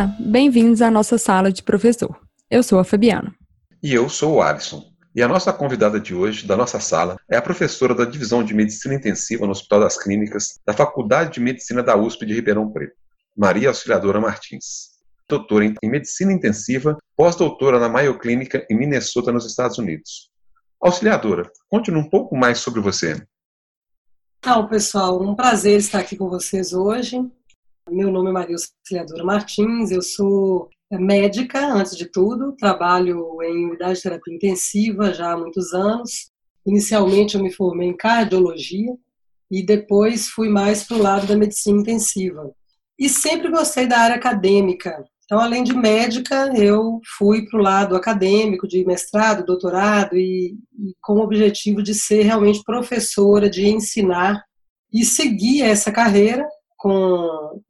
Olá, bem-vindos à nossa sala de professor. Eu sou a Fabiana. E eu sou o Alisson. E a nossa convidada de hoje, da nossa sala, é a professora da Divisão de Medicina Intensiva no Hospital das Clínicas da Faculdade de Medicina da USP de Ribeirão Preto, Maria Auxiliadora Martins. Doutora em Medicina Intensiva, pós-doutora na Mayo Clínica em Minnesota, nos Estados Unidos. Auxiliadora, conte um pouco mais sobre você. Então, pessoal, um prazer estar aqui com vocês hoje. Meu nome é Maria Auxiliadora Martins, eu sou médica, antes de tudo, trabalho em unidade de terapia intensiva já há muitos anos. Inicialmente eu me formei em cardiologia e depois fui mais para o lado da medicina intensiva. E sempre gostei da área acadêmica. Então, além de médica, eu fui para o lado acadêmico, de mestrado, doutorado, e, e com o objetivo de ser realmente professora, de ensinar e seguir essa carreira com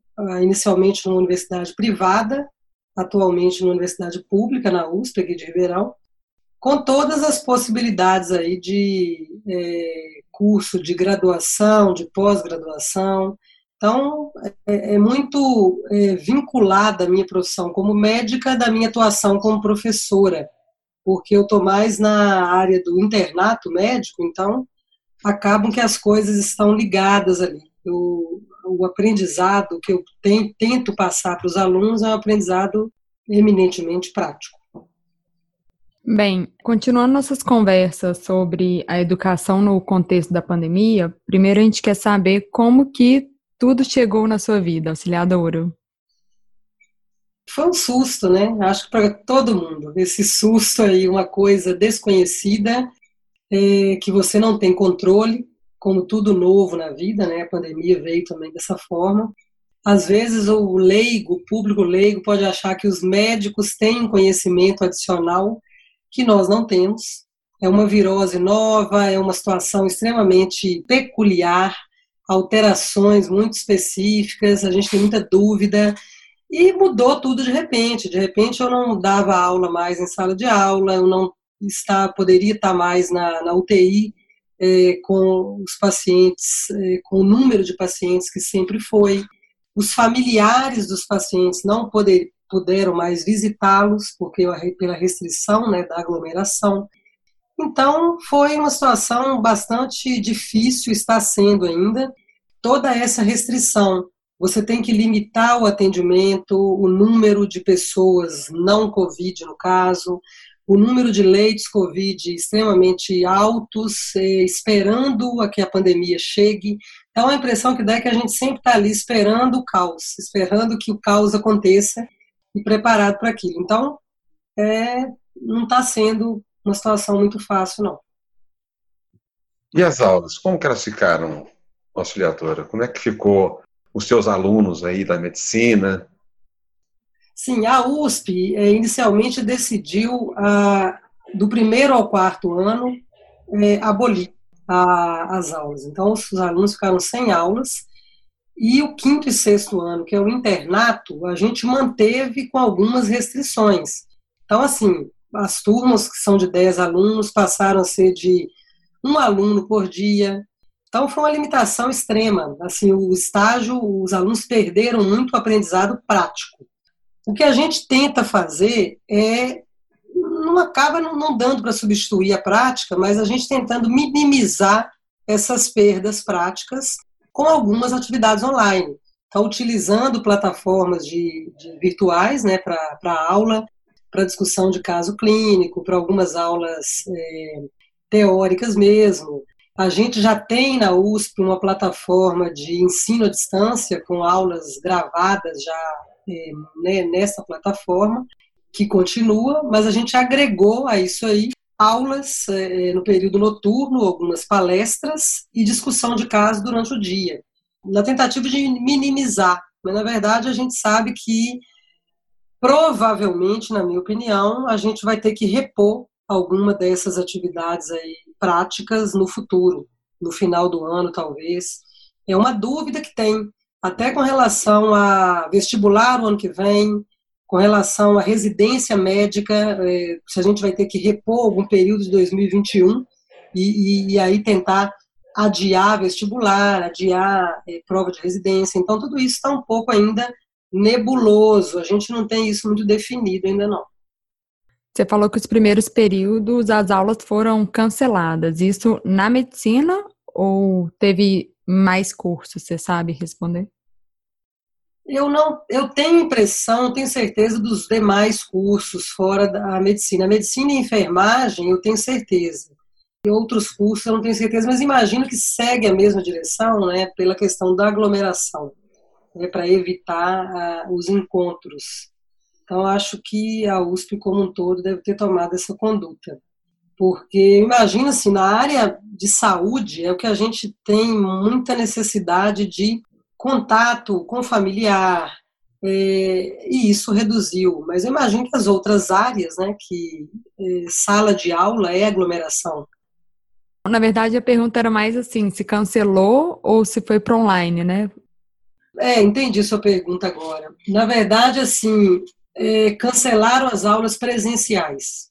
inicialmente numa universidade privada, atualmente numa universidade pública, na USP, aqui de Ribeirão, com todas as possibilidades aí de é, curso de graduação, de pós-graduação. Então, é, é muito é, vinculada a minha profissão como médica da minha atuação como professora, porque eu estou mais na área do internato médico, então acabam que as coisas estão ligadas ali. Eu o aprendizado que eu tento passar para os alunos é um aprendizado eminentemente prático. Bem, continuando nossas conversas sobre a educação no contexto da pandemia, primeiro a gente quer saber como que tudo chegou na sua vida, auxiliadora. Foi um susto, né? Acho que para todo mundo. Esse susto aí, uma coisa desconhecida, é, que você não tem controle, como tudo novo na vida, né? A pandemia veio também dessa forma. Às vezes o leigo, o público leigo, pode achar que os médicos têm um conhecimento adicional que nós não temos. É uma virose nova, é uma situação extremamente peculiar, alterações muito específicas, a gente tem muita dúvida. E mudou tudo de repente. De repente eu não dava aula mais em sala de aula, eu não está, poderia estar mais na, na UTI é, com os pacientes, é, com o número de pacientes que sempre foi. Os familiares dos pacientes não poder, puderam mais visitá-los porque pela restrição né, da aglomeração. Então, foi uma situação bastante difícil, está sendo ainda. Toda essa restrição, você tem que limitar o atendimento, o número de pessoas não Covid, no caso, o número de leitos Covid extremamente altos, eh, esperando a que a pandemia chegue. Então, a impressão que dá é que a gente sempre está ali esperando o caos, esperando que o caos aconteça e preparado para aquilo. Então, é, não está sendo uma situação muito fácil, não. E as aulas, como que elas ficaram, auxiliadora? Como é que ficou os seus alunos aí da medicina? Sim, a USP é, inicialmente decidiu, ah, do primeiro ao quarto ano, é, abolir as aulas. Então, os alunos ficaram sem aulas. E o quinto e sexto ano, que é o internato, a gente manteve com algumas restrições. Então, assim, as turmas que são de 10 alunos passaram a ser de um aluno por dia. Então, foi uma limitação extrema. Assim, o estágio, os alunos perderam muito o aprendizado prático. O que a gente tenta fazer é não acaba não dando para substituir a prática, mas a gente tentando minimizar essas perdas práticas com algumas atividades online. Está utilizando plataformas de, de virtuais né, para aula, para discussão de caso clínico, para algumas aulas é, teóricas mesmo. A gente já tem na USP uma plataforma de ensino à distância com aulas gravadas já né, nessa plataforma, que continua, mas a gente agregou a isso aí aulas é, no período noturno, algumas palestras e discussão de casos durante o dia, na tentativa de minimizar. Mas, na verdade, a gente sabe que, provavelmente, na minha opinião, a gente vai ter que repor alguma dessas atividades aí práticas no futuro, no final do ano, talvez. É uma dúvida que tem até com relação a vestibular o ano que vem, com relação à residência médica, é, se a gente vai ter que repor algum período de 2021 e, e, e aí tentar adiar vestibular, adiar é, prova de residência. Então, tudo isso está um pouco ainda nebuloso, a gente não tem isso muito definido ainda não. Você falou que os primeiros períodos as aulas foram canceladas. Isso na medicina ou teve mais cursos? Você sabe responder? Eu não, eu tenho impressão, tenho certeza dos demais cursos fora da medicina. A medicina e enfermagem, eu tenho certeza. E outros cursos eu não tenho certeza, mas imagino que segue a mesma direção, né, pela questão da aglomeração, né, para evitar uh, os encontros. Então, acho que a USP como um todo deve ter tomado essa conduta. Porque, imagina assim, na área de saúde é o que a gente tem muita necessidade de contato com familiar, é, e isso reduziu. Mas eu imagino que as outras áreas, né, que é, sala de aula é aglomeração. Na verdade, a pergunta era mais assim, se cancelou ou se foi para online, né? É, entendi sua pergunta agora. Na verdade, assim, é, cancelaram as aulas presenciais.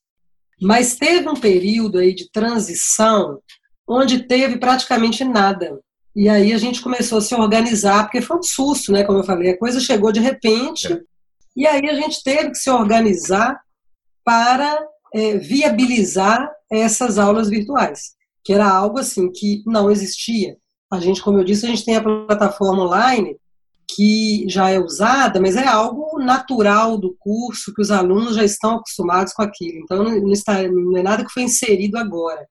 Mas teve um período aí de transição onde teve praticamente nada. E aí a gente começou a se organizar, porque foi um susto, né? Como eu falei, a coisa chegou de repente, é. e aí a gente teve que se organizar para é, viabilizar essas aulas virtuais, que era algo assim que não existia. A gente, como eu disse, a gente tem a plataforma online que já é usada, mas é algo natural do curso, que os alunos já estão acostumados com aquilo. Então, não, está, não é nada que foi inserido agora.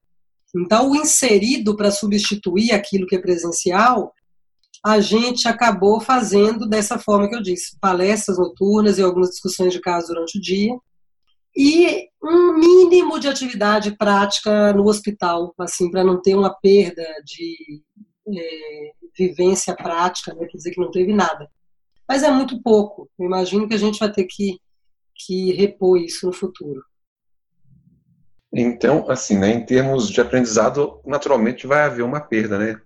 Então, o inserido para substituir aquilo que é presencial, a gente acabou fazendo dessa forma que eu disse: palestras noturnas e algumas discussões de caso durante o dia, e um mínimo de atividade prática no hospital, assim, para não ter uma perda de é, vivência prática, né, quer dizer que não teve nada. Mas é muito pouco. Eu imagino que a gente vai ter que, que repor isso no futuro. Então, assim, né, em termos de aprendizado, naturalmente vai haver uma perda, né?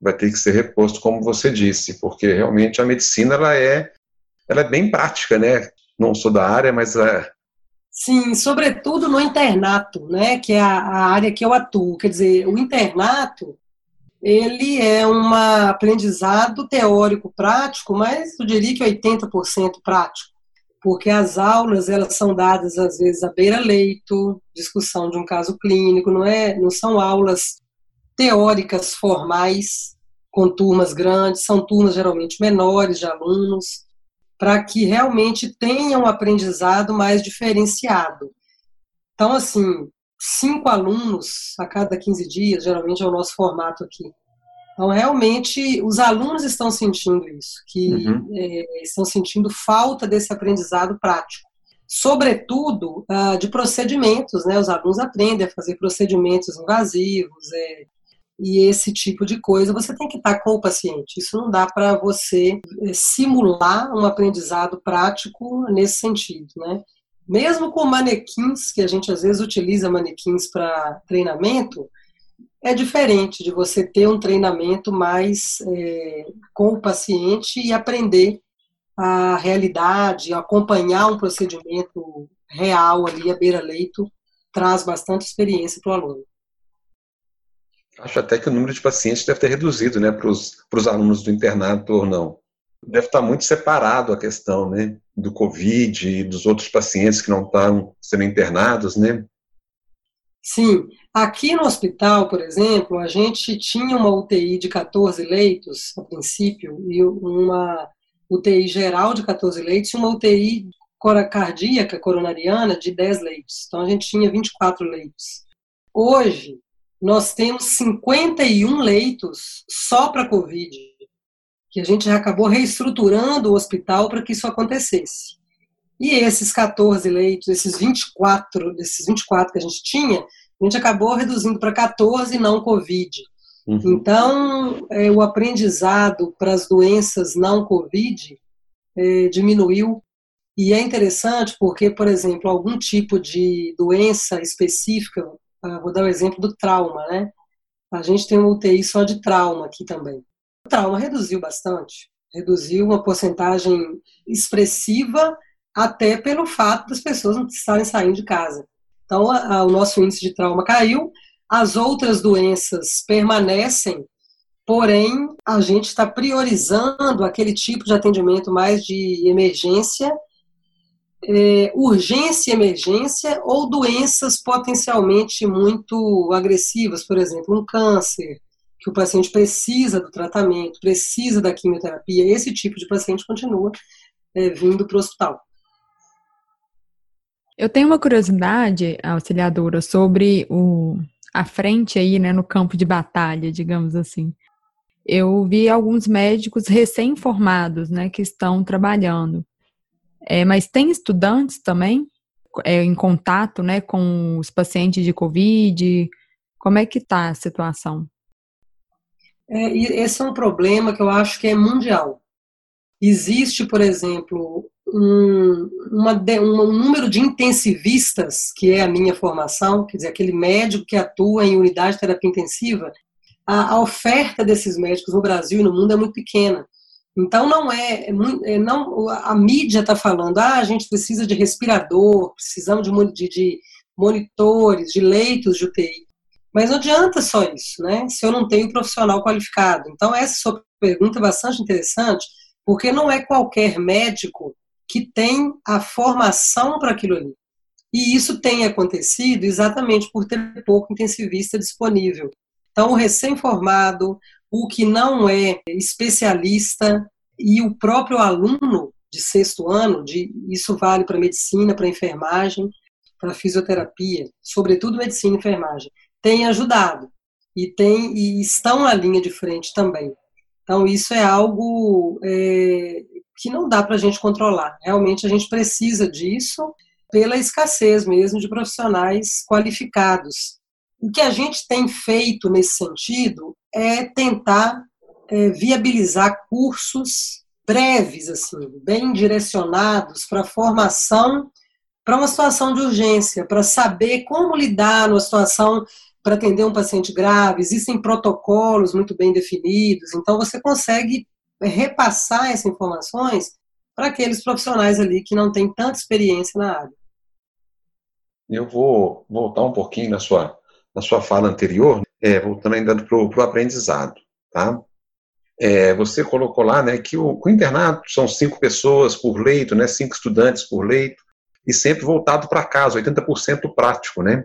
Vai ter que ser reposto, como você disse, porque realmente a medicina ela é, ela é bem prática, né? Não sou da área, mas é... Sim, sobretudo no internato, né? Que é a, a área que eu atuo. Quer dizer, o internato ele é um aprendizado teórico prático, mas eu diria que 80% prático, porque as aulas elas são dadas às vezes à beira-leito, discussão de um caso clínico, não é, não são aulas teóricas formais com turmas grandes, são turmas geralmente menores de alunos, para que realmente tenham um aprendizado mais diferenciado. Então, assim, cinco alunos a cada 15 dias, geralmente é o nosso formato aqui. Então, realmente, os alunos estão sentindo isso, que uhum. é, estão sentindo falta desse aprendizado prático. Sobretudo uh, de procedimentos, né? Os alunos aprendem a fazer procedimentos invasivos, é, e esse tipo de coisa, você tem que estar com o paciente. Isso não dá para você é, simular um aprendizado prático nesse sentido, né? Mesmo com manequins, que a gente às vezes utiliza manequins para treinamento, é diferente de você ter um treinamento mais é, com o paciente e aprender a realidade, acompanhar um procedimento real ali à beira-leito, traz bastante experiência para o aluno. Acho até que o número de pacientes deve ter reduzido né, para os alunos do internato ou não. Deve estar muito separado a questão né, do Covid e dos outros pacientes que não estão sendo internados, né? Sim. Aqui no hospital, por exemplo, a gente tinha uma UTI de 14 leitos, a princípio, e uma UTI geral de 14 leitos e uma UTI cardíaca coronariana de 10 leitos. Então a gente tinha 24 leitos. Hoje, nós temos 51 leitos só para Covid, que a gente já acabou reestruturando o hospital para que isso acontecesse. E esses 14 leitos, esses 24, desses 24 que a gente tinha, a gente acabou reduzindo para 14 não Covid. Uhum. Então, é, o aprendizado para as doenças não Covid é, diminuiu. E é interessante porque, por exemplo, algum tipo de doença específica, ah, vou dar o um exemplo do trauma, né? A gente tem uma UTI só de trauma aqui também. O trauma reduziu bastante, reduziu uma porcentagem expressiva até pelo fato das pessoas não estarem saindo de casa. Então, a, a, o nosso índice de trauma caiu, as outras doenças permanecem porém a gente está priorizando aquele tipo de atendimento mais de emergência, é, urgência e emergência ou doenças potencialmente muito agressivas, por exemplo, um câncer, que o paciente precisa do tratamento, precisa da quimioterapia, esse tipo de paciente continua é, vindo para o hospital. Eu tenho uma curiosidade, auxiliadora, sobre o, a frente aí, né, no campo de batalha, digamos assim. Eu vi alguns médicos recém-formados, né, que estão trabalhando. É, mas tem estudantes também é, em contato, né, com os pacientes de Covid? Como é que está a situação? É, esse é um problema que eu acho que é mundial. Existe, por exemplo, um, uma, um número de intensivistas, que é a minha formação, quer dizer, aquele médico que atua em unidade de terapia intensiva, a, a oferta desses médicos no Brasil e no mundo é muito pequena. Então não é, é, é não a mídia está falando, ah, a gente precisa de respirador, precisamos de, de, de monitores, de leitos de UTI. Mas não adianta só isso, né? Se eu não tenho profissional qualificado. Então, essa sua pergunta é bastante interessante, porque não é qualquer médico que tem a formação para aquilo ali. E isso tem acontecido exatamente por ter pouco intensivista disponível. Então, o recém-formado, o que não é especialista e o próprio aluno de sexto ano, de, isso vale para medicina, para enfermagem, para fisioterapia, sobretudo medicina e enfermagem tem ajudado e, tem, e estão na linha de frente também. Então, isso é algo é, que não dá para a gente controlar. Realmente, a gente precisa disso pela escassez mesmo de profissionais qualificados. O que a gente tem feito nesse sentido é tentar é, viabilizar cursos breves, assim, bem direcionados para formação para uma situação de urgência, para saber como lidar numa situação para atender um paciente grave, existem protocolos muito bem definidos, então você consegue repassar essas informações para aqueles profissionais ali que não têm tanta experiência na área. Eu vou voltar um pouquinho na sua, na sua fala anterior, é, voltando ainda para o aprendizado. Tá? É, você colocou lá né, que o, o internato são cinco pessoas por leito, né, cinco estudantes por leito, e sempre voltado para casa, 80% prático. Né?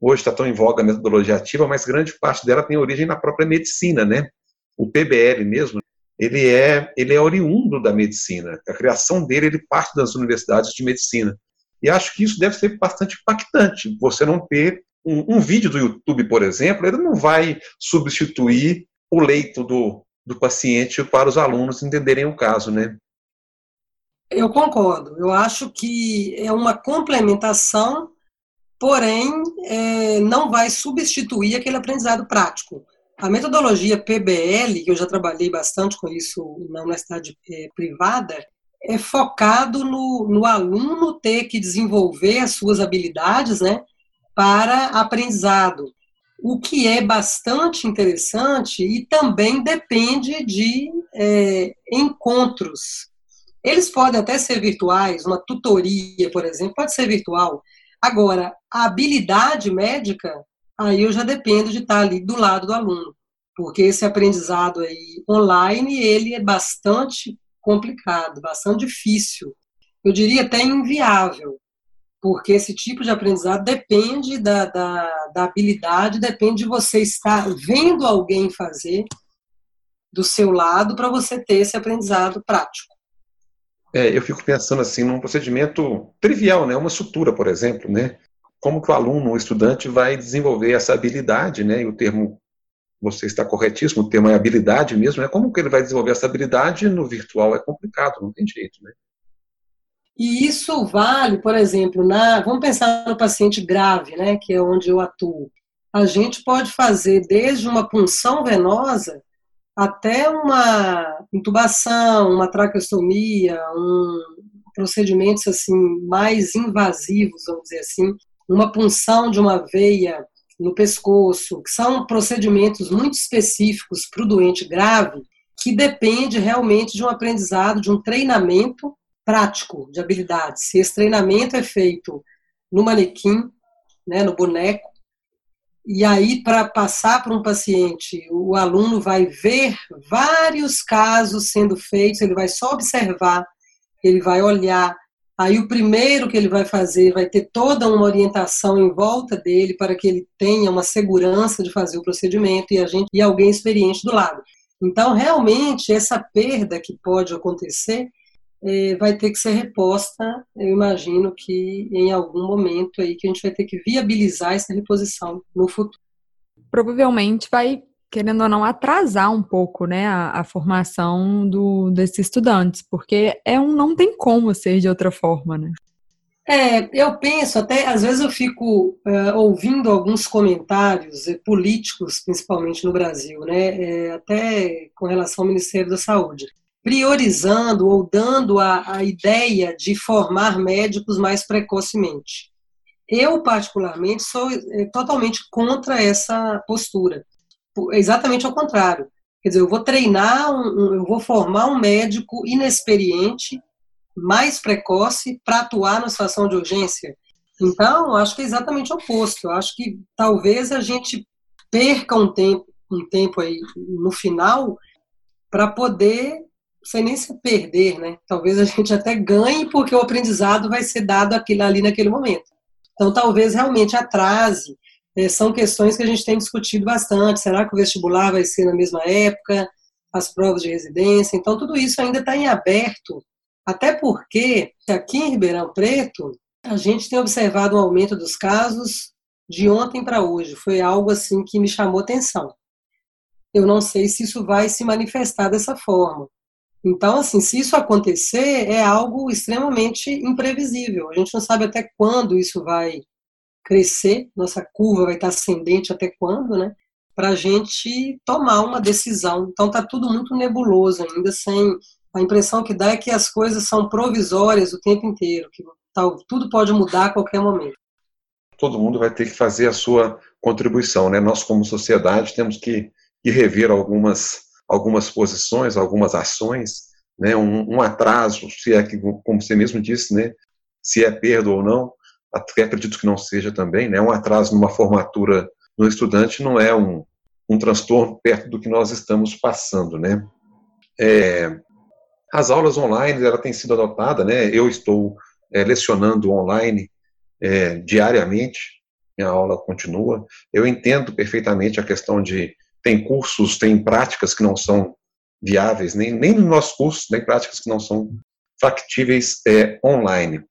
Hoje está tão em voga a metodologia ativa, mas grande parte dela tem origem na própria medicina, né? O PBL mesmo, ele é, ele é oriundo da medicina. A criação dele, ele parte das universidades de medicina. E acho que isso deve ser bastante impactante. Você não ter um, um vídeo do YouTube, por exemplo, ele não vai substituir o leito do, do paciente para os alunos entenderem o caso, né? Eu concordo. Eu acho que é uma complementação porém é, não vai substituir aquele aprendizado prático. A metodologia PBL, que eu já trabalhei bastante com isso na universidade é, privada, é focado no, no, aluno ter que desenvolver as suas habilidades né, para aprendizado, o que é bastante interessante e também depende de é, encontros. Eles podem até ser virtuais, uma tutoria, por exemplo, pode ser virtual, Agora, a habilidade médica, aí eu já dependo de estar ali do lado do aluno, porque esse aprendizado aí online, ele é bastante complicado, bastante difícil. Eu diria até inviável, porque esse tipo de aprendizado depende da, da, da habilidade, depende de você estar vendo alguém fazer do seu lado para você ter esse aprendizado prático. É, eu fico pensando assim num procedimento trivial, né? Uma sutura, por exemplo, né? Como que o aluno, o estudante, vai desenvolver essa habilidade, né? E o termo, você está corretíssimo, o termo é habilidade mesmo, né? Como que ele vai desenvolver essa habilidade no virtual? É complicado, não tem jeito, né? E isso vale, por exemplo, na, vamos pensar no paciente grave, né? Que é onde eu atuo. A gente pode fazer desde uma punção venosa até uma intubação, uma traqueostomia, um, procedimentos assim mais invasivos, vamos dizer assim, uma punção de uma veia no pescoço, que são procedimentos muito específicos para o doente grave, que depende realmente de um aprendizado, de um treinamento prático de habilidades. Se esse treinamento é feito no manequim, né, no boneco, e aí, para passar para um paciente, o aluno vai ver vários casos sendo feitos, ele vai só observar, ele vai olhar. Aí, o primeiro que ele vai fazer vai ter toda uma orientação em volta dele para que ele tenha uma segurança de fazer o procedimento e a gente e alguém experiente do lado. Então, realmente, essa perda que pode acontecer vai ter que ser reposta, eu imagino que em algum momento aí que a gente vai ter que viabilizar essa reposição no futuro. Provavelmente vai, querendo ou não, atrasar um pouco né, a, a formação do, desses estudantes, porque é um não tem como ser de outra forma, né? É, eu penso, até às vezes eu fico uh, ouvindo alguns comentários uh, políticos, principalmente no Brasil, né, até com relação ao Ministério da Saúde priorizando ou dando a, a ideia de formar médicos mais precocemente. Eu, particularmente, sou é, totalmente contra essa postura. Exatamente ao contrário. Quer dizer, eu vou treinar, um, eu vou formar um médico inexperiente, mais precoce, para atuar na situação de urgência. Então, acho que é exatamente o oposto. Eu acho que talvez a gente perca um tempo, um tempo aí no final para poder sem nem se perder, né? Talvez a gente até ganhe porque o aprendizado vai ser dado aquilo ali naquele momento. Então, talvez realmente atrase. É, são questões que a gente tem discutido bastante. Será que o vestibular vai ser na mesma época? As provas de residência? Então, tudo isso ainda está em aberto. Até porque, aqui em Ribeirão Preto, a gente tem observado um aumento dos casos de ontem para hoje. Foi algo assim que me chamou atenção. Eu não sei se isso vai se manifestar dessa forma. Então, assim, se isso acontecer, é algo extremamente imprevisível. A gente não sabe até quando isso vai crescer, nossa curva vai estar ascendente até quando, né? Para a gente tomar uma decisão. Então, está tudo muito nebuloso ainda, sem. A impressão que dá é que as coisas são provisórias o tempo inteiro, que tal, tudo pode mudar a qualquer momento. Todo mundo vai ter que fazer a sua contribuição, né? Nós, como sociedade, temos que, que rever algumas algumas posições, algumas ações, né, um, um, atraso, se é que, como você mesmo disse, né, se é perda ou não, até acredito que não seja também, né, um atraso numa formatura no estudante não é um, um transtorno perto do que nós estamos passando, né. É, as aulas online, ela tem sido adotada, né, eu estou é, lecionando online é, diariamente, minha aula continua, eu entendo perfeitamente a questão de tem cursos, tem práticas que não são viáveis, nem, nem nos nossos cursos, nem práticas que não são factíveis é, online.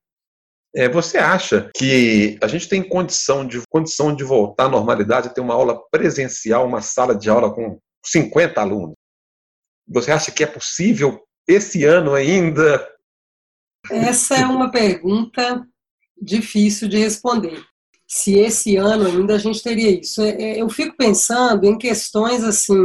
É, você acha que a gente tem condição de, condição de voltar à normalidade, ter uma aula presencial, uma sala de aula com 50 alunos? Você acha que é possível esse ano ainda? Essa é uma pergunta difícil de responder se esse ano ainda a gente teria isso. É, é, eu fico pensando em questões assim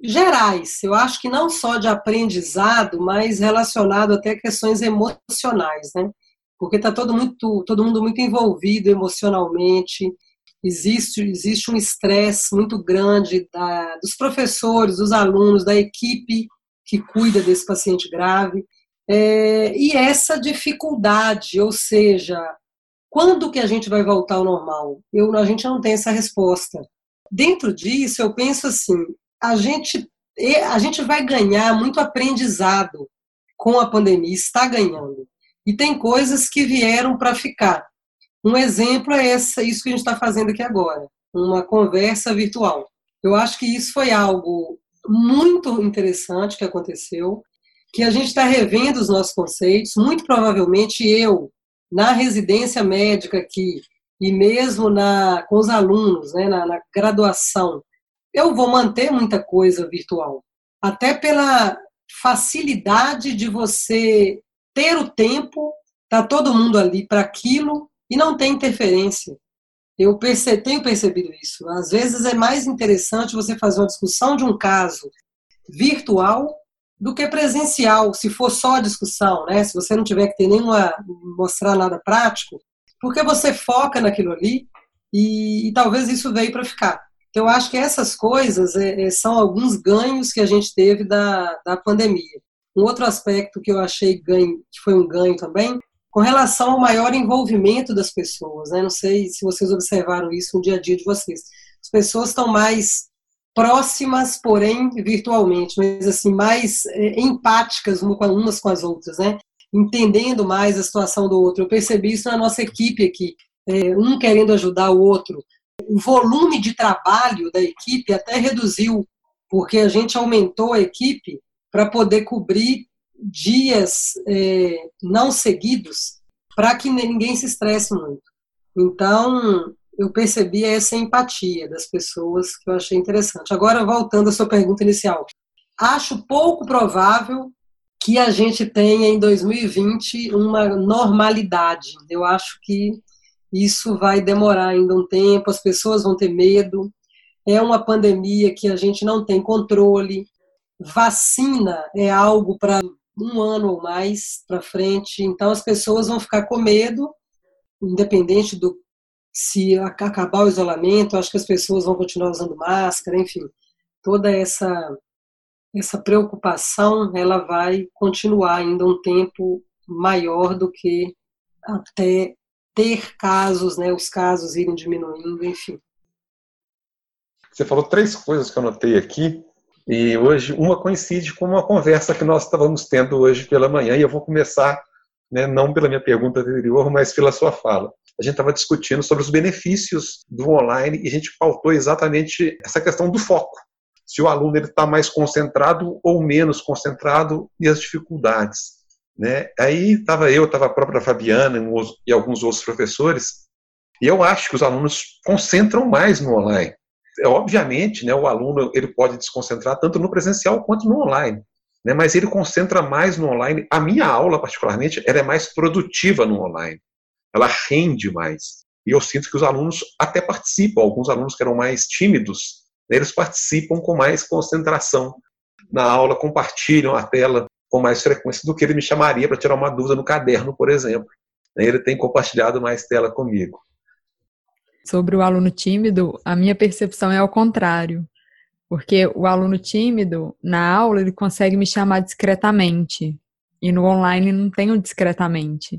gerais. Eu acho que não só de aprendizado, mas relacionado até a questões emocionais, né? Porque está todo muito, todo mundo muito envolvido emocionalmente. Existe existe um estresse muito grande da, dos professores, dos alunos, da equipe que cuida desse paciente grave. É, e essa dificuldade, ou seja, quando que a gente vai voltar ao normal? Eu, a gente não tem essa resposta. Dentro disso, eu penso assim, a gente, a gente vai ganhar muito aprendizado com a pandemia, está ganhando. E tem coisas que vieram para ficar. Um exemplo é essa, isso que a gente está fazendo aqui agora, uma conversa virtual. Eu acho que isso foi algo muito interessante que aconteceu, que a gente está revendo os nossos conceitos. Muito provavelmente eu, na residência médica aqui e mesmo na, com os alunos, né, na, na graduação, eu vou manter muita coisa virtual. Até pela facilidade de você ter o tempo, tá todo mundo ali para aquilo e não tem interferência. Eu perce, tenho percebido isso. Às vezes é mais interessante você fazer uma discussão de um caso virtual do que presencial, se for só a discussão, né? Se você não tiver que ter nenhuma mostrar nada prático, porque você foca naquilo ali e, e talvez isso veio para ficar. Então, eu acho que essas coisas é, é, são alguns ganhos que a gente teve da, da pandemia. Um outro aspecto que eu achei ganho, que foi um ganho também, com relação ao maior envolvimento das pessoas. Né? Não sei se vocês observaram isso no dia a dia de vocês. As pessoas estão mais próximas, porém virtualmente, mas assim mais é, empáticas umas com as outras, né? Entendendo mais a situação do outro. Eu percebi isso na nossa equipe aqui, é, um querendo ajudar o outro. O volume de trabalho da equipe até reduziu, porque a gente aumentou a equipe para poder cobrir dias é, não seguidos, para que ninguém se estresse muito. Então, eu percebi essa empatia das pessoas que eu achei interessante. Agora, voltando à sua pergunta inicial, acho pouco provável que a gente tenha em 2020 uma normalidade. Eu acho que isso vai demorar ainda um tempo, as pessoas vão ter medo. É uma pandemia que a gente não tem controle. Vacina é algo para um ano ou mais para frente, então as pessoas vão ficar com medo, independente do se acabar o isolamento, acho que as pessoas vão continuar usando máscara, enfim, toda essa essa preocupação ela vai continuar ainda um tempo maior do que até ter casos, né, os casos irem diminuindo, enfim. Você falou três coisas que eu anotei aqui e hoje uma coincide com uma conversa que nós estávamos tendo hoje pela manhã e eu vou começar, né, não pela minha pergunta anterior, mas pela sua fala a gente estava discutindo sobre os benefícios do online e a gente pautou exatamente essa questão do foco. Se o aluno está mais concentrado ou menos concentrado e as dificuldades. Né? Aí estava eu, estava a própria Fabiana e alguns outros professores, e eu acho que os alunos concentram mais no online. É, obviamente, né, o aluno ele pode desconcentrar tanto no presencial quanto no online, né, mas ele concentra mais no online. A minha aula, particularmente, ela é mais produtiva no online ela rende mais. E eu sinto que os alunos até participam, alguns alunos que eram mais tímidos, né, eles participam com mais concentração na aula, compartilham a tela com mais frequência do que ele me chamaria para tirar uma dúvida no caderno, por exemplo. Né, ele tem compartilhado mais tela comigo. Sobre o aluno tímido, a minha percepção é ao contrário. Porque o aluno tímido, na aula, ele consegue me chamar discretamente. E no online não tem o discretamente.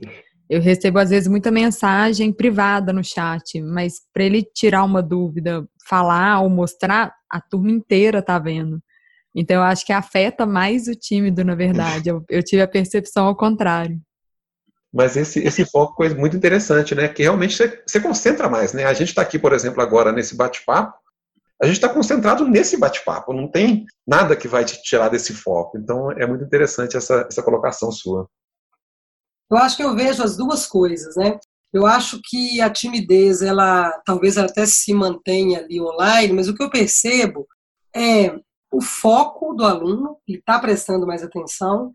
Eu recebo, às vezes, muita mensagem privada no chat, mas para ele tirar uma dúvida, falar ou mostrar, a turma inteira tá vendo. Então, eu acho que afeta mais o tímido, na verdade. Eu, eu tive a percepção ao contrário. Mas esse, esse foco é muito interessante, né? Que realmente você, você concentra mais, né? A gente está aqui, por exemplo, agora nesse bate-papo, a gente está concentrado nesse bate-papo, não tem nada que vai te tirar desse foco. Então, é muito interessante essa, essa colocação sua. Eu acho que eu vejo as duas coisas, né? Eu acho que a timidez, ela talvez ela até se mantenha ali online, mas o que eu percebo é o foco do aluno, ele está prestando mais atenção,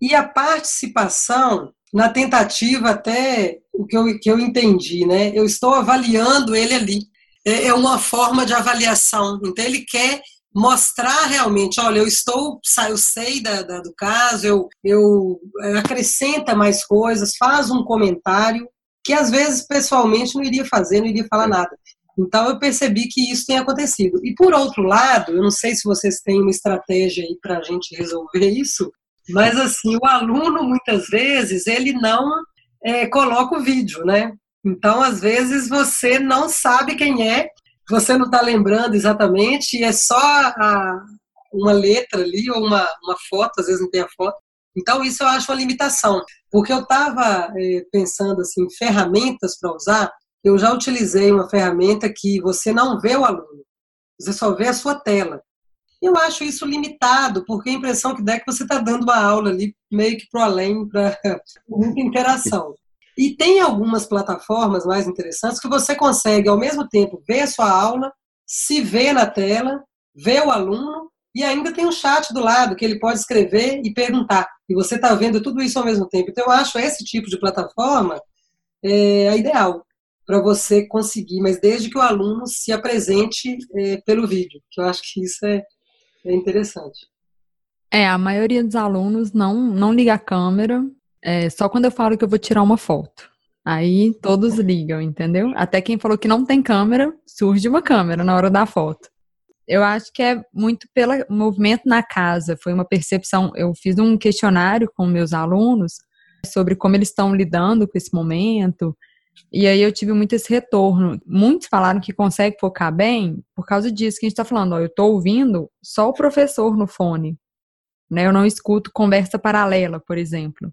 e a participação na tentativa até o que eu, que eu entendi, né? Eu estou avaliando ele ali. É, é uma forma de avaliação. Então ele quer mostrar realmente, olha, eu estou, eu sei da, da, do caso, eu, eu é, acrescenta mais coisas, faz um comentário que às vezes pessoalmente não iria fazer, não iria falar nada. Então eu percebi que isso tem acontecido. E por outro lado, eu não sei se vocês têm uma estratégia aí para a gente resolver isso, mas assim, o aluno muitas vezes ele não é, coloca o vídeo, né? Então, às vezes, você não sabe quem é você não está lembrando exatamente, e é só a, uma letra ali ou uma, uma foto, às vezes não tem a foto. Então, isso eu acho uma limitação, porque eu estava é, pensando assim, ferramentas para usar. Eu já utilizei uma ferramenta que você não vê o aluno, você só vê a sua tela. Eu acho isso limitado, porque a impressão que dá é que você está dando uma aula ali meio que para além, para muita interação. E tem algumas plataformas mais interessantes que você consegue, ao mesmo tempo, ver a sua aula, se ver na tela, ver o aluno e ainda tem um chat do lado que ele pode escrever e perguntar. E você está vendo tudo isso ao mesmo tempo. Então, eu acho esse tipo de plataforma é, ideal para você conseguir, mas desde que o aluno se apresente é, pelo vídeo, que eu acho que isso é, é interessante. É, a maioria dos alunos não, não liga a câmera, é, só quando eu falo que eu vou tirar uma foto. Aí todos ligam, entendeu? Até quem falou que não tem câmera, surge uma câmera na hora da foto. Eu acho que é muito pelo movimento na casa. Foi uma percepção. Eu fiz um questionário com meus alunos sobre como eles estão lidando com esse momento. E aí eu tive muito esse retorno. Muitos falaram que consegue focar bem por causa disso que a gente está falando. Ó, eu estou ouvindo só o professor no fone. Né? Eu não escuto conversa paralela, por exemplo.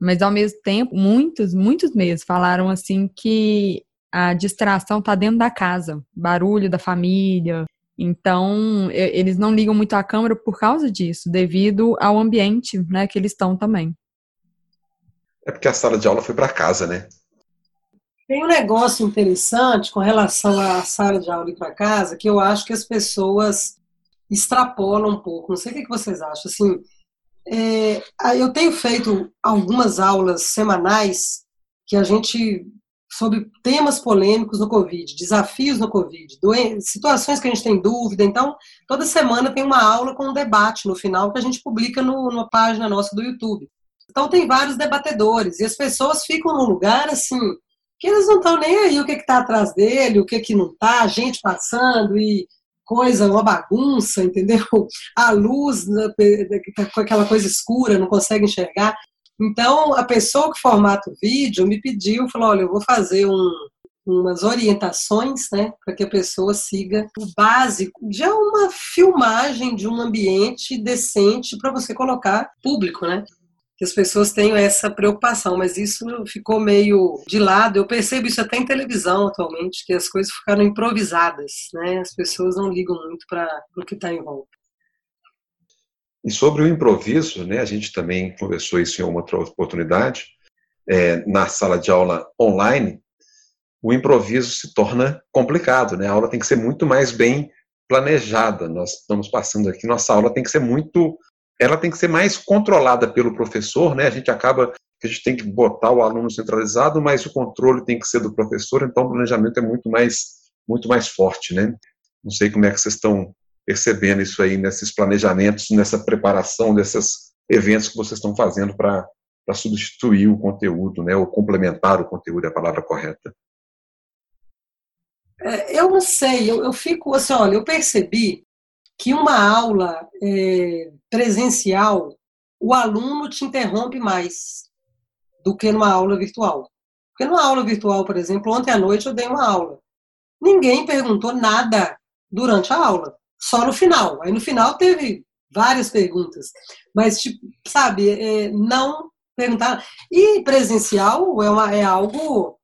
Mas ao mesmo tempo, muitos, muitos mesmo falaram assim que a distração está dentro da casa, barulho da família. Então, eles não ligam muito à câmera por causa disso, devido ao ambiente né, que eles estão também. É porque a sala de aula foi para casa, né? Tem um negócio interessante com relação à sala de aula e para casa, que eu acho que as pessoas extrapolam um pouco. Não sei o que vocês acham. Assim, é, eu tenho feito algumas aulas semanais que a gente sobre temas polêmicos no Covid, desafios no Covid, situações que a gente tem dúvida. Então, toda semana tem uma aula com um debate no final que a gente publica no, numa página nossa do YouTube. Então, tem vários debatedores e as pessoas ficam num lugar assim que eles não estão nem aí o que está atrás dele, o que, que não está, gente passando e coisa, uma bagunça, entendeu? A luz né, com aquela coisa escura, não consegue enxergar. Então, a pessoa que formata o vídeo me pediu, falou, olha, eu vou fazer um, umas orientações, né, para que a pessoa siga o básico de uma filmagem de um ambiente decente para você colocar público, né? Que as pessoas tenham essa preocupação, mas isso ficou meio de lado. Eu percebo isso até em televisão atualmente, que as coisas ficaram improvisadas, né? As pessoas não ligam muito para o que está em volta. E sobre o improviso, né? A gente também conversou isso em uma outra oportunidade. É, na sala de aula online, o improviso se torna complicado, né? A aula tem que ser muito mais bem planejada. Nós estamos passando aqui, nossa aula tem que ser muito ela tem que ser mais controlada pelo professor, né? A gente acaba que a gente tem que botar o aluno centralizado, mas o controle tem que ser do professor, então o planejamento é muito mais muito mais forte, né? Não sei como é que vocês estão percebendo isso aí nesses planejamentos, nessa preparação desses eventos que vocês estão fazendo para substituir o conteúdo, né? Ou complementar o conteúdo, é a palavra correta. É, eu não sei, eu, eu fico assim, olha, eu percebi que uma aula é, presencial, o aluno te interrompe mais do que numa aula virtual. Porque numa aula virtual, por exemplo, ontem à noite eu dei uma aula. Ninguém perguntou nada durante a aula, só no final. Aí no final teve várias perguntas, mas, tipo, sabe, é, não perguntar. E presencial é, uma, é algo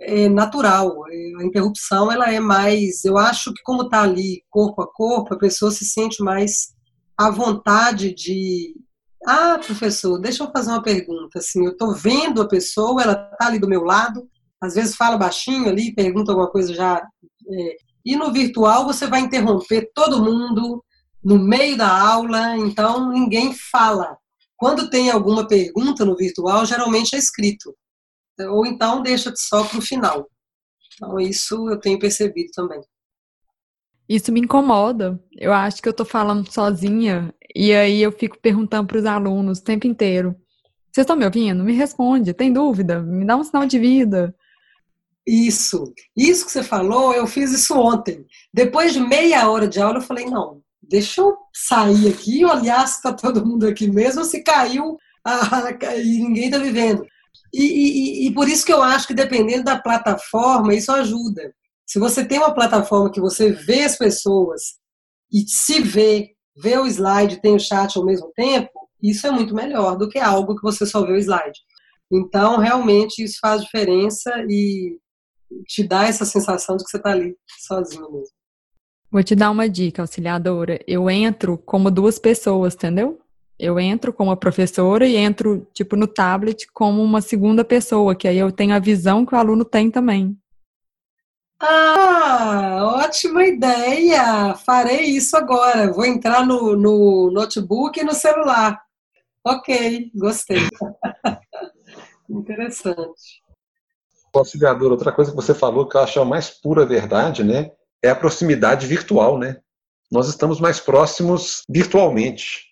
é natural. A interrupção ela é mais, eu acho que como está ali corpo a corpo, a pessoa se sente mais à vontade de, ah, professor, deixa eu fazer uma pergunta. Assim, eu estou vendo a pessoa, ela está ali do meu lado, às vezes fala baixinho ali, pergunta alguma coisa já. É, e no virtual você vai interromper todo mundo no meio da aula, então ninguém fala. Quando tem alguma pergunta no virtual, geralmente é escrito ou então deixa só para o final. Então, isso eu tenho percebido também. Isso me incomoda. Eu acho que eu estou falando sozinha e aí eu fico perguntando para os alunos o tempo inteiro: vocês estão me ouvindo? Me responde. Tem dúvida? Me dá um sinal de vida. Isso. Isso que você falou, eu fiz isso ontem. Depois de meia hora de aula, eu falei: não, deixa eu sair aqui olhar se está todo mundo aqui mesmo, se caiu ah, e ninguém está vivendo. E, e, e, por isso que eu acho que dependendo da plataforma, isso ajuda. Se você tem uma plataforma que você vê as pessoas e se vê, vê o slide, tem o chat ao mesmo tempo, isso é muito melhor do que algo que você só vê o slide. Então, realmente, isso faz diferença e te dá essa sensação de que você está ali sozinho mesmo. Vou te dar uma dica, auxiliadora. Eu entro como duas pessoas, entendeu? Eu entro como a professora e entro, tipo, no tablet como uma segunda pessoa, que aí eu tenho a visão que o aluno tem também. Ah, ótima ideia! Farei isso agora. Vou entrar no, no notebook e no celular. Ok, gostei. Interessante. Auxiliador, outra coisa que você falou que eu acho a mais pura verdade, né? É a proximidade virtual, né? Nós estamos mais próximos virtualmente.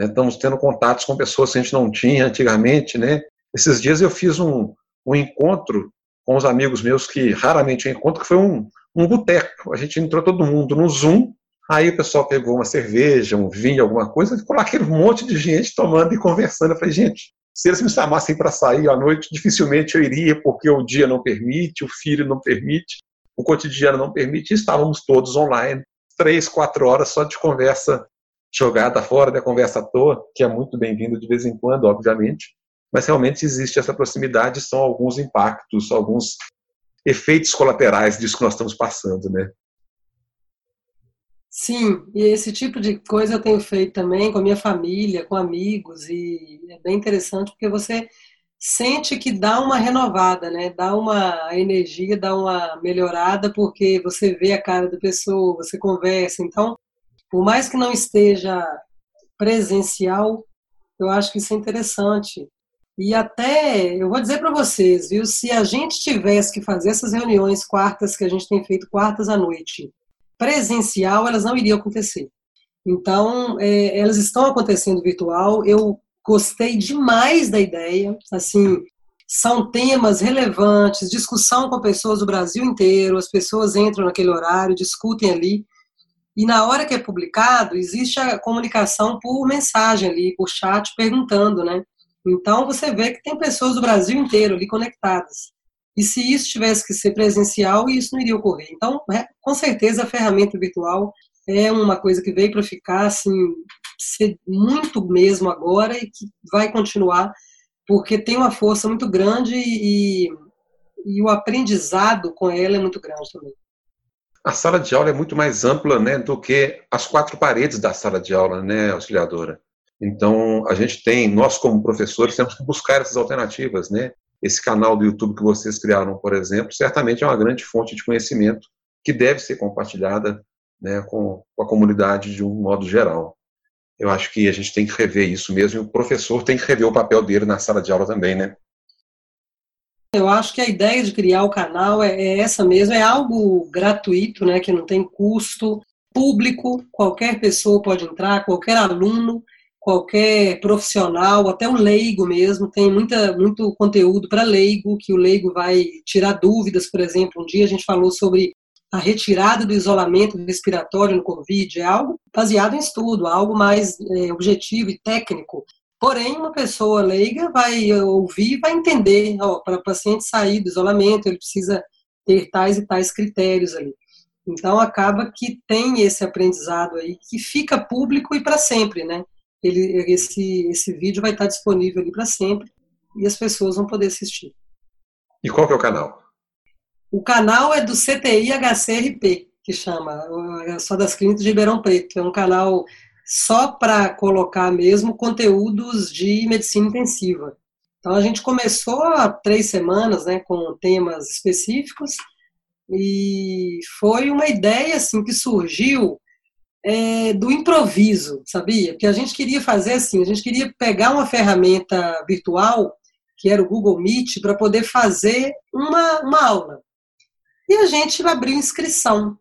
Né? Estamos tendo contatos com pessoas que a gente não tinha antigamente. Né? Esses dias eu fiz um, um encontro com os amigos meus que raramente eu encontro, que foi um, um boteco. A gente entrou todo mundo no Zoom, aí o pessoal pegou uma cerveja, um vinho, alguma coisa, ficou lá aquele monte de gente tomando e conversando. Eu falei, gente, Se eles me chamassem para sair à noite, dificilmente eu iria, porque o dia não permite, o filho não permite, o cotidiano não permite, e estávamos todos online, três, quatro horas só de conversa jogada fora da conversa à toa, que é muito bem-vindo de vez em quando, obviamente, mas realmente existe essa proximidade, são alguns impactos, alguns efeitos colaterais disso que nós estamos passando, né? Sim, e esse tipo de coisa eu tenho feito também com a minha família, com amigos, e é bem interessante porque você sente que dá uma renovada, né? Dá uma energia, dá uma melhorada, porque você vê a cara da pessoa, você conversa. Então, por mais que não esteja presencial, eu acho que isso é interessante. E até, eu vou dizer para vocês, viu, se a gente tivesse que fazer essas reuniões quartas que a gente tem feito quartas à noite, presencial, elas não iriam acontecer. Então, é, elas estão acontecendo virtual. Eu gostei demais da ideia. Assim, são temas relevantes, discussão com pessoas do Brasil inteiro. As pessoas entram naquele horário, discutem ali. E na hora que é publicado, existe a comunicação por mensagem ali, por chat, perguntando, né? Então você vê que tem pessoas do Brasil inteiro ali conectadas. E se isso tivesse que ser presencial, isso não iria ocorrer. Então, é, com certeza, a ferramenta virtual é uma coisa que veio para ficar, assim, muito mesmo agora e que vai continuar, porque tem uma força muito grande e, e o aprendizado com ela é muito grande também. A sala de aula é muito mais ampla né, do que as quatro paredes da sala de aula, né, auxiliadora? Então, a gente tem, nós como professores, temos que buscar essas alternativas, né? Esse canal do YouTube que vocês criaram, por exemplo, certamente é uma grande fonte de conhecimento que deve ser compartilhada né, com, com a comunidade de um modo geral. Eu acho que a gente tem que rever isso mesmo, e o professor tem que rever o papel dele na sala de aula também, né? Eu acho que a ideia de criar o canal é, é essa mesmo, é algo gratuito, né, que não tem custo, público, qualquer pessoa pode entrar, qualquer aluno, qualquer profissional, até o leigo mesmo, tem muita, muito conteúdo para leigo, que o leigo vai tirar dúvidas, por exemplo, um dia a gente falou sobre a retirada do isolamento respiratório no Covid, é algo baseado em estudo, algo mais é, objetivo e técnico. Porém, uma pessoa leiga vai ouvir e vai entender, para o paciente sair do isolamento, ele precisa ter tais e tais critérios ali. Então, acaba que tem esse aprendizado aí que fica público e para sempre, né? ele, esse, esse vídeo vai estar disponível ali para sempre e as pessoas vão poder assistir. E qual que é o canal? O canal é do CTI HCRP, que chama, só das clínicas de Ribeirão Preto. É um canal só para colocar mesmo conteúdos de medicina intensiva. Então a gente começou há três semanas, né, com temas específicos e foi uma ideia assim que surgiu é, do improviso, sabia? Porque a gente queria fazer assim, a gente queria pegar uma ferramenta virtual, que era o Google Meet, para poder fazer uma, uma aula. E a gente abriu inscrição.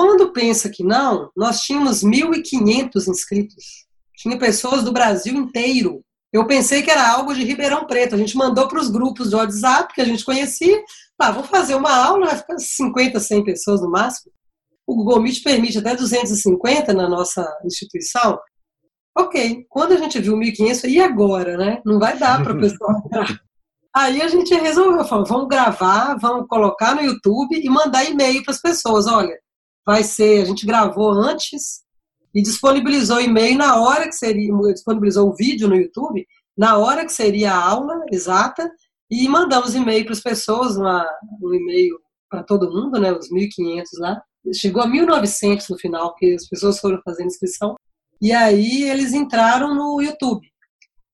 Quando pensa que não, nós tínhamos 1.500 inscritos. Tinha pessoas do Brasil inteiro. Eu pensei que era algo de Ribeirão Preto. A gente mandou para os grupos de WhatsApp que a gente conhecia. Ah, vou fazer uma aula, vai ficar 50, 100 pessoas no máximo. O Google Meet permite até 250 na nossa instituição. Ok, quando a gente viu 1.500, e agora, né? Não vai dar para o pessoal entrar. Aí a gente resolveu, falou, vamos gravar, vamos colocar no YouTube e mandar e-mail para as pessoas. Olha, vai ser, a gente gravou antes e disponibilizou o e-mail na hora que seria, disponibilizou o vídeo no YouTube, na hora que seria a aula exata, e mandamos e-mail para as pessoas, uma, um e-mail para todo mundo, né, os 1.500 lá, chegou a 1.900 no final, que as pessoas foram fazendo inscrição. E aí eles entraram no YouTube.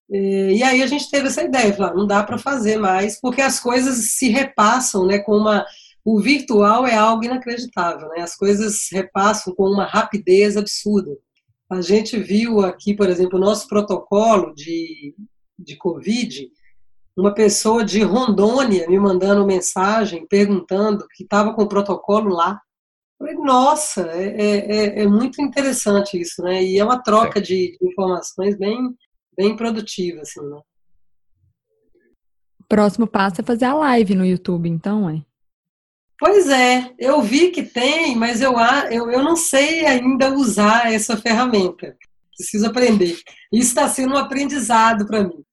E aí a gente teve essa ideia, falar, não dá para fazer mais, porque as coisas se repassam, né, com uma o virtual é algo inacreditável, né? As coisas repassam com uma rapidez absurda. A gente viu aqui, por exemplo, o nosso protocolo de, de Covid, uma pessoa de Rondônia me mandando mensagem perguntando que estava com o protocolo lá. Falei, nossa, é, é, é, é, muito interessante isso, né? E é uma troca de, informações bem, bem produtiva, assim, né? Próximo passo é fazer a live no YouTube, então, é? Pois é, eu vi que tem, mas eu, eu, eu não sei ainda usar essa ferramenta. Preciso aprender. Isso está sendo um aprendizado para mim.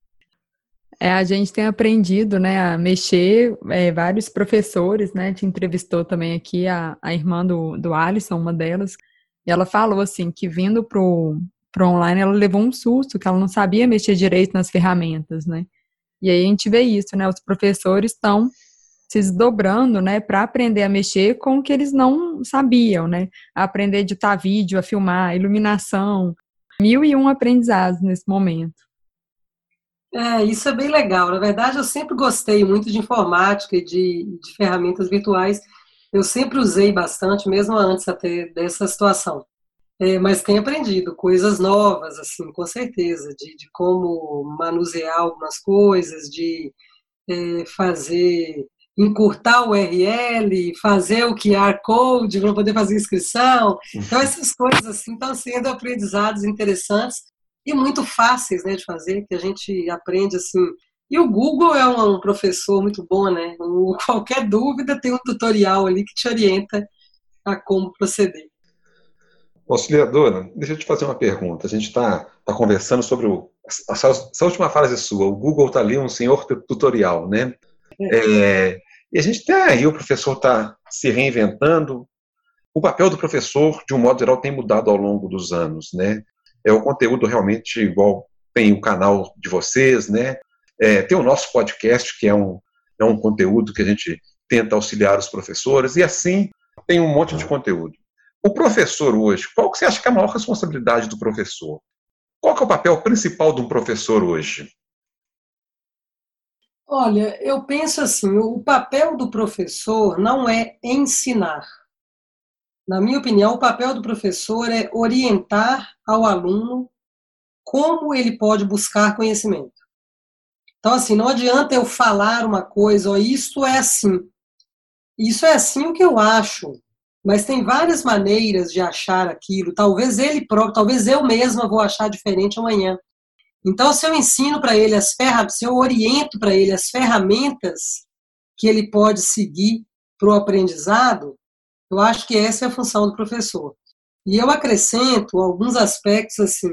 É, a gente tem aprendido, né, a mexer, é, vários professores, né, te entrevistou também aqui a, a irmã do, do Alisson, uma delas, e ela falou, assim, que vindo pro, pro online, ela levou um susto, que ela não sabia mexer direito nas ferramentas, né, e aí a gente vê isso, né, os professores estão se desdobrando, né, para aprender a mexer com o que eles não sabiam, né, aprender a editar vídeo, a filmar, iluminação, mil e um aprendizados nesse momento. É, isso é bem legal. Na verdade, eu sempre gostei muito de informática e de, de ferramentas virtuais. Eu sempre usei bastante, mesmo antes até dessa situação. É, mas tenho aprendido coisas novas, assim, com certeza, de, de como manusear algumas coisas, de é, fazer, encurtar o URL, fazer o QR Code para poder fazer inscrição. Então, essas coisas assim, estão sendo aprendizados interessantes e muito fáceis né, de fazer, que a gente aprende assim. E o Google é um, um professor muito bom, né? O, qualquer dúvida tem um tutorial ali que te orienta a como proceder. Auxiliadora, deixa eu te fazer uma pergunta. A gente está tá conversando sobre o, essa, essa, última frase sua. O Google está ali, um senhor tutorial, né? É, e a gente tem aí, o professor está se reinventando. O papel do professor, de um modo geral, tem mudado ao longo dos anos, né? é o conteúdo realmente igual tem o canal de vocês, né? É, tem o nosso podcast, que é um, é um conteúdo que a gente tenta auxiliar os professores, e assim tem um monte de conteúdo. O professor hoje, qual que você acha que é a maior responsabilidade do professor? Qual que é o papel principal de um professor hoje? Olha, eu penso assim, o papel do professor não é ensinar. Na minha opinião, o papel do professor é orientar ao aluno como ele pode buscar conhecimento. Então, assim, não adianta eu falar uma coisa, ó, isto é assim. Isso é assim o que eu acho, mas tem várias maneiras de achar aquilo. Talvez ele próprio, talvez eu mesma vou achar diferente amanhã. Então, se eu ensino para ele as ferramentas, se eu oriento para ele as ferramentas que ele pode seguir para o aprendizado, eu acho que essa é a função do professor. E eu acrescento alguns aspectos assim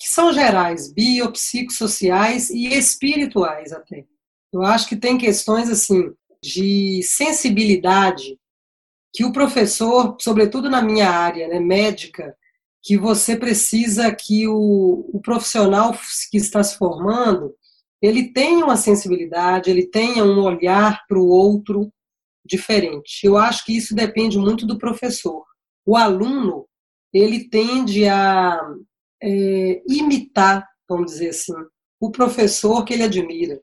que são gerais, biopsicossociais e espirituais até. Eu acho que tem questões assim de sensibilidade que o professor, sobretudo na minha área, né, médica, que você precisa que o, o profissional que está se formando ele tenha uma sensibilidade, ele tenha um olhar para o outro, diferente. Eu acho que isso depende muito do professor. O aluno, ele tende a é, imitar, vamos dizer assim, o professor que ele admira.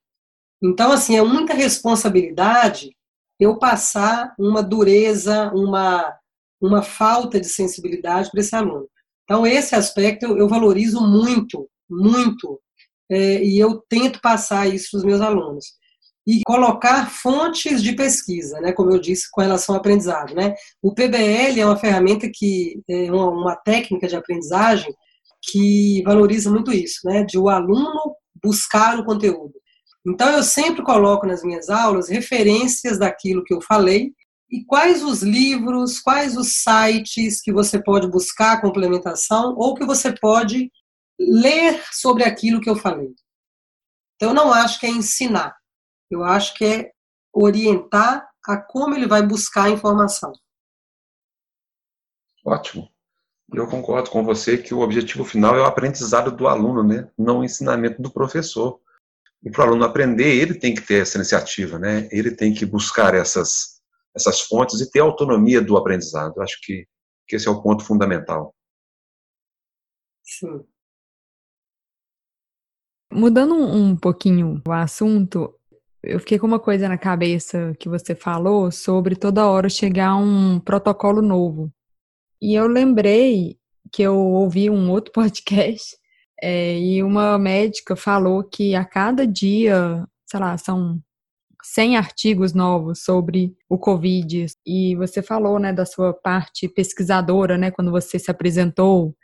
Então, assim, é muita responsabilidade eu passar uma dureza, uma, uma falta de sensibilidade para esse aluno. Então, esse aspecto eu, eu valorizo muito, muito, é, e eu tento passar isso para os meus alunos e colocar fontes de pesquisa, né, como eu disse, com relação ao aprendizado. Né? O PBL é uma ferramenta que, é uma, uma técnica de aprendizagem que valoriza muito isso, né, de o aluno buscar o conteúdo. Então, eu sempre coloco nas minhas aulas referências daquilo que eu falei e quais os livros, quais os sites que você pode buscar complementação ou que você pode ler sobre aquilo que eu falei. Então, eu não acho que é ensinar. Eu acho que é orientar a como ele vai buscar a informação. Ótimo. Eu concordo com você que o objetivo final é o aprendizado do aluno, né? não o ensinamento do professor. E para o aluno aprender, ele tem que ter essa iniciativa, né? ele tem que buscar essas, essas fontes e ter autonomia do aprendizado. Eu acho que, que esse é o ponto fundamental. Sim. Mudando um pouquinho o assunto, eu fiquei com uma coisa na cabeça que você falou sobre toda hora chegar um protocolo novo. E eu lembrei que eu ouvi um outro podcast é, e uma médica falou que a cada dia, sei lá, são 100 artigos novos sobre o Covid. E você falou, né, da sua parte pesquisadora, né, quando você se apresentou.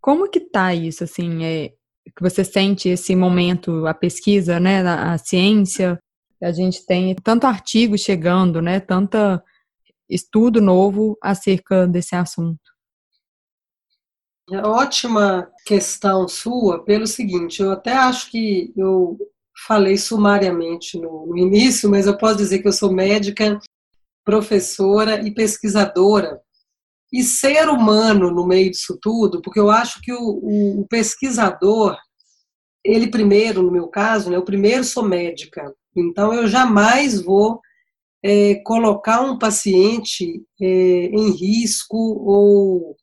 Como que tá isso, assim, é, que você sente esse momento, a pesquisa, né, a, a ciência, a gente tem tanto artigo chegando, né, tanta estudo novo acerca desse assunto. É ótima questão sua, pelo seguinte, eu até acho que eu falei sumariamente no, no início, mas eu posso dizer que eu sou médica, professora e pesquisadora. E ser humano no meio disso tudo, porque eu acho que o, o, pesquisador, ele primeiro, no meu caso, né, eu primeiro sou médica, então eu jamais vou é, colocar um paciente é, em risco ou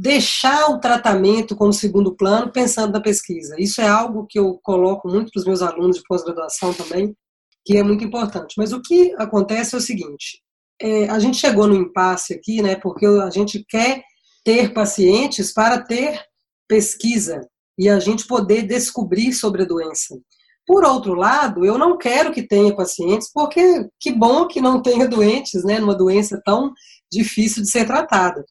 deixar o tratamento como segundo plano pensando na pesquisa. Isso é algo que eu coloco muito para os meus alunos de pós-graduação também, que é muito importante. Mas o que acontece é o seguinte: é, a gente chegou no impasse aqui, né? Porque a gente quer ter pacientes para ter pesquisa e a gente poder descobrir sobre a doença. Por outro lado, eu não quero que tenha pacientes, porque que bom que não tenha doentes, né? Numa doença tão difícil de ser tratada.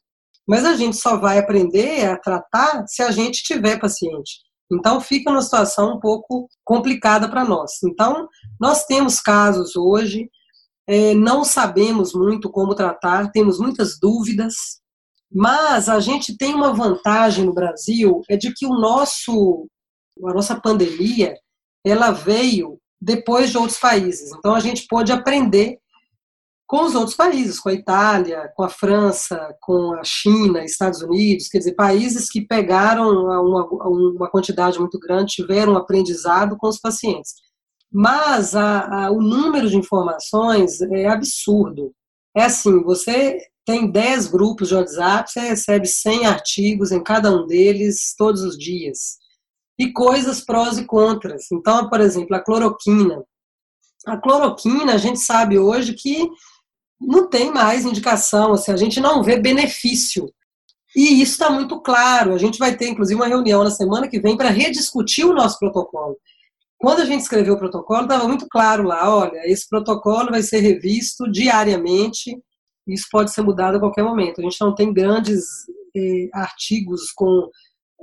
Mas a gente só vai aprender a tratar se a gente tiver paciente. Então fica uma situação um pouco complicada para nós. Então, nós temos casos hoje, é, não sabemos muito como tratar, temos muitas dúvidas, mas a gente tem uma vantagem no Brasil, é de que o nosso, a nossa pandemia, ela veio depois de outros países. Então a gente pôde aprender com os outros países, com a Itália, com a França, com a China, Estados Unidos, quer dizer, países que pegaram uma, uma quantidade muito grande, tiveram um aprendizado com os pacientes. Mas a, a, o número de informações é absurdo. É assim, você tem 10 grupos de WhatsApp, você recebe 100 artigos em cada um deles todos os dias. E coisas prós e contras. Então, por exemplo, a cloroquina. A cloroquina, a gente sabe hoje que não tem mais indicação, assim, a gente não vê benefício. E isso está muito claro. A gente vai ter, inclusive, uma reunião na semana que vem para rediscutir o nosso protocolo. Quando a gente escreveu o protocolo, estava muito claro lá: olha, esse protocolo vai ser revisto diariamente, isso pode ser mudado a qualquer momento. A gente não tem grandes eh, artigos com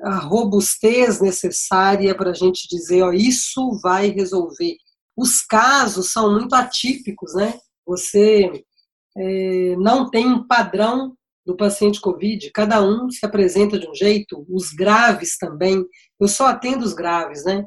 a robustez necessária para a gente dizer: ó, isso vai resolver. Os casos são muito atípicos, né? Você é, não tem um padrão do paciente COVID, cada um se apresenta de um jeito, os graves também. Eu só atendo os graves, né?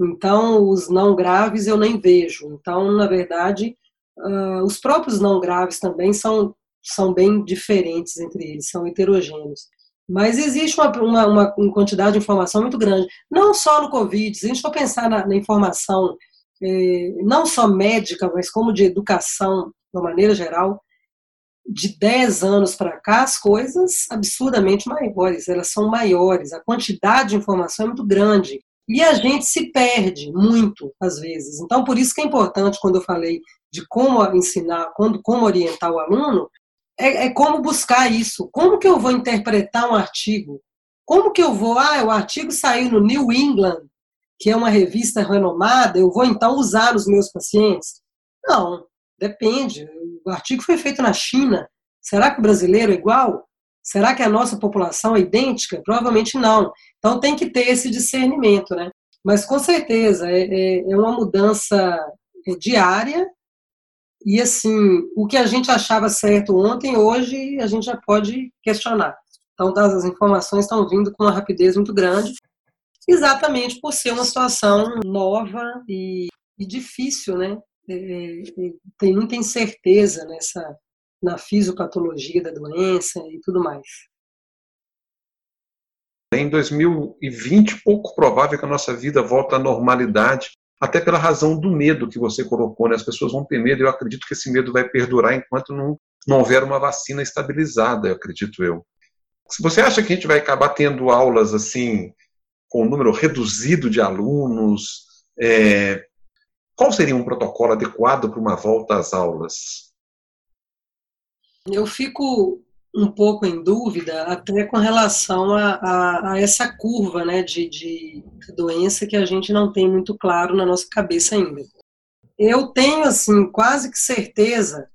Então, os não graves eu nem vejo. Então, na verdade, uh, os próprios não graves também são, são bem diferentes entre eles, são heterogêneos. Mas existe uma, uma, uma quantidade de informação muito grande, não só no Covid, se a gente for pensar na, na informação, eh, não só médica, mas como de educação, de uma maneira geral, de 10 anos para cá, as coisas absurdamente maiores, elas são maiores, a quantidade de informação é muito grande. E a gente se perde muito, às vezes. Então, por isso que é importante, quando eu falei de como ensinar, quando, como orientar o aluno, é, é como buscar isso. Como que eu vou interpretar um artigo? Como que eu vou, ah, o artigo saiu no New England, que é uma revista renomada, eu vou então usar nos meus pacientes? Não, Depende. O artigo foi feito na China. Será que o brasileiro é igual? Será que a nossa população é idêntica? Provavelmente não. Então tem que ter esse discernimento, né? Mas com certeza é, é, é uma mudança é, diária e assim o que a gente achava certo ontem hoje a gente já pode questionar. Então as informações estão vindo com uma rapidez muito grande, exatamente por ser uma situação nova e, e difícil, né? É, é, tem muita incerteza nessa na fisiopatologia da doença e tudo mais. Em 2020, pouco provável que a nossa vida volte à normalidade, até pela razão do medo que você colocou, né? As pessoas vão ter medo, eu acredito que esse medo vai perdurar enquanto não, não houver uma vacina estabilizada, eu acredito eu. Você acha que a gente vai acabar tendo aulas assim, com um número reduzido de alunos, é, qual seria um protocolo adequado para uma volta às aulas? Eu fico um pouco em dúvida até com relação a, a, a essa curva né, de, de doença que a gente não tem muito claro na nossa cabeça ainda. Eu tenho assim quase que certeza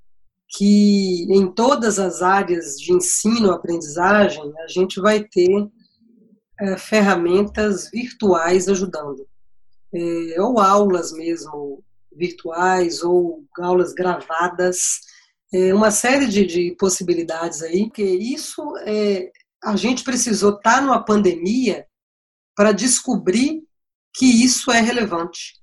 que em todas as áreas de ensino, aprendizagem, a gente vai ter é, ferramentas virtuais ajudando é, ou aulas mesmo virtuais, ou aulas gravadas, é, uma série de, de, possibilidades aí, porque isso é, a gente precisou estar tá numa pandemia para descobrir que isso é relevante.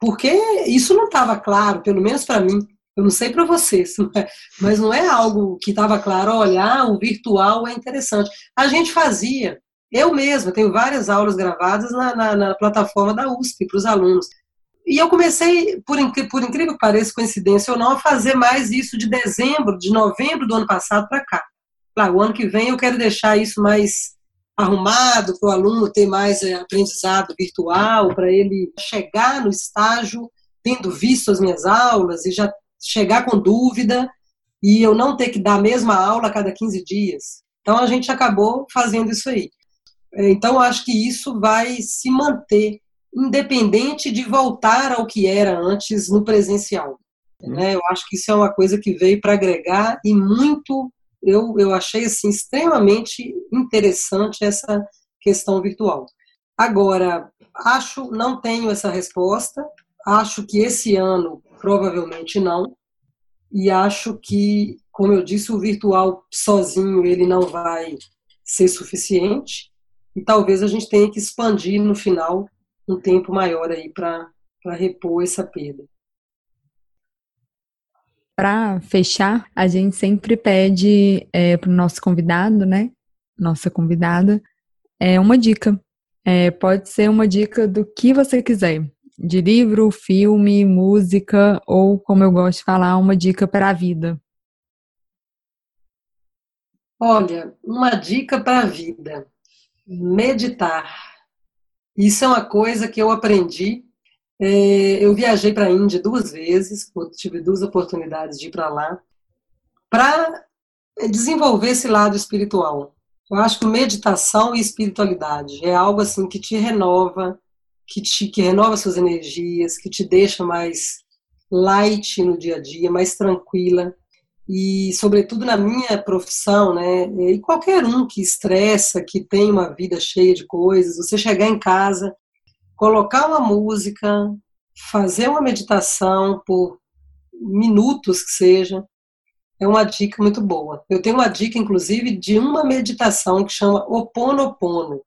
porque isso não estava claro, pelo menos para mim. Eu não sei para vocês, mas não é algo que estava claro. Olha, ah, o virtual é interessante. A gente fazia. Eu mesma tenho várias aulas gravadas na, na, na plataforma da USP para os alunos. E eu comecei, por, por incrível que pareça, coincidência ou não, a fazer mais isso de dezembro, de novembro do ano passado para cá. Claro, o ano que vem eu quero deixar isso mais arrumado para o aluno ter mais eh, aprendizado virtual, para ele chegar no estágio tendo visto as minhas aulas e já chegar com dúvida e eu não ter que dar a mesma aula a cada 15 dias. Então a gente acabou fazendo isso aí. Então eu acho que isso vai se manter independente de voltar ao que era antes no presencial. Né? Eu acho que isso é uma coisa que veio para agregar e muito eu, eu achei assim, extremamente interessante essa questão virtual. Agora, acho, não tenho essa resposta, acho que esse ano provavelmente não, e acho que, como eu disse, o virtual sozinho ele não vai ser suficiente, e talvez a gente tenha que expandir no final um tempo maior aí para repor essa perda. Para fechar, a gente sempre pede é, para o nosso convidado, né? Nossa convidada, é uma dica. É, pode ser uma dica do que você quiser, de livro, filme, música, ou, como eu gosto de falar, uma dica para a vida. Olha, uma dica para a vida: meditar. Isso é uma coisa que eu aprendi é, eu viajei para a Índia duas vezes, tive duas oportunidades de ir para lá, para desenvolver esse lado espiritual. Eu acho que meditação e espiritualidade é algo assim que te renova, que te que renova suas energias, que te deixa mais light no dia a dia, mais tranquila e sobretudo na minha profissão, né? E qualquer um que estressa, que tem uma vida cheia de coisas, você chegar em casa colocar uma música, fazer uma meditação por minutos que seja, é uma dica muito boa. Eu tenho uma dica, inclusive, de uma meditação que chama Oponopono.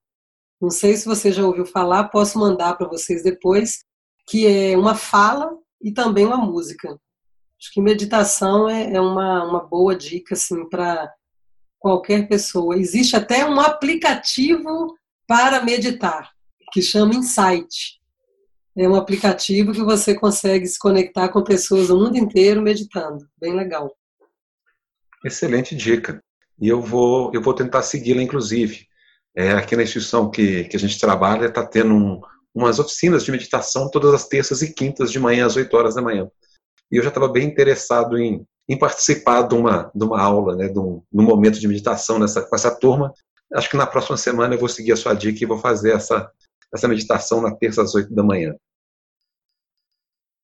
Não sei se você já ouviu falar, posso mandar para vocês depois, que é uma fala e também uma música. Acho que meditação é, é uma, uma boa dica assim, para qualquer pessoa. Existe até um aplicativo para meditar que chama Insight. É um aplicativo que você consegue se conectar com pessoas do mundo inteiro meditando. Bem legal. Excelente dica. E eu vou, eu vou tentar segui-la, inclusive. É, aqui na instituição que, que a gente trabalha, está tendo um, umas oficinas de meditação todas as terças e quintas de manhã, às 8 horas da manhã. E eu já estava bem interessado em, em participar de uma, de uma aula, né, de, um, de um momento de meditação nessa, com essa turma. Acho que na próxima semana eu vou seguir a sua dica e vou fazer essa, essa meditação na terça às oito da manhã.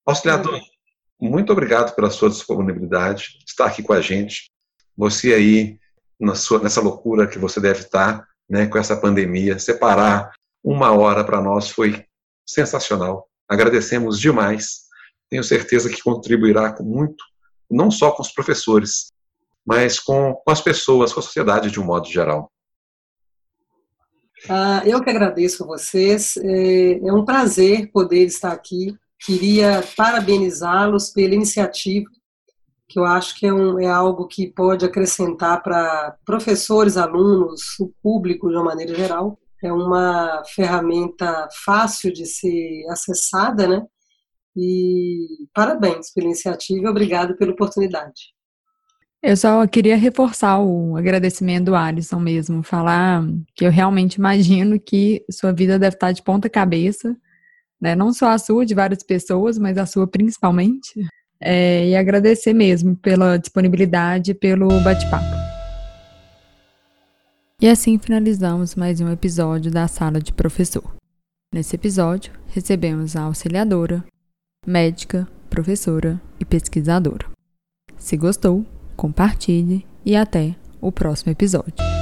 Auxiliador, muito obrigado pela sua disponibilidade, estar aqui com a gente. Você aí, sua, nessa loucura que você deve estar, né, com essa pandemia, separar uma hora para nós foi sensacional. Agradecemos demais. Tenho certeza que contribuirá com muito, não só com os professores, mas com, com as pessoas, com a sociedade de um modo geral. Ah, eu que agradeço a vocês. É, é um prazer poder estar aqui. Queria parabenizá-los pela iniciativa, que eu acho que é, um, é algo que pode acrescentar para professores, alunos, o público de uma maneira geral. É uma ferramenta fácil de ser acessada, né? E parabéns pela iniciativa e obrigado pela oportunidade. Eu só queria reforçar o agradecimento do Alisson mesmo, falar que eu realmente imagino que sua vida deve estar de ponta cabeça, né? Não só a sua, de várias pessoas, mas a sua principalmente. É, e agradecer mesmo pela disponibilidade, pelo bate-papo. E assim finalizamos mais um episódio da Sala de Professor. Nesse episódio, recebemos a auxiliadora, médica, professora e pesquisadora. Se gostou, compartilhe e até o próximo episódio.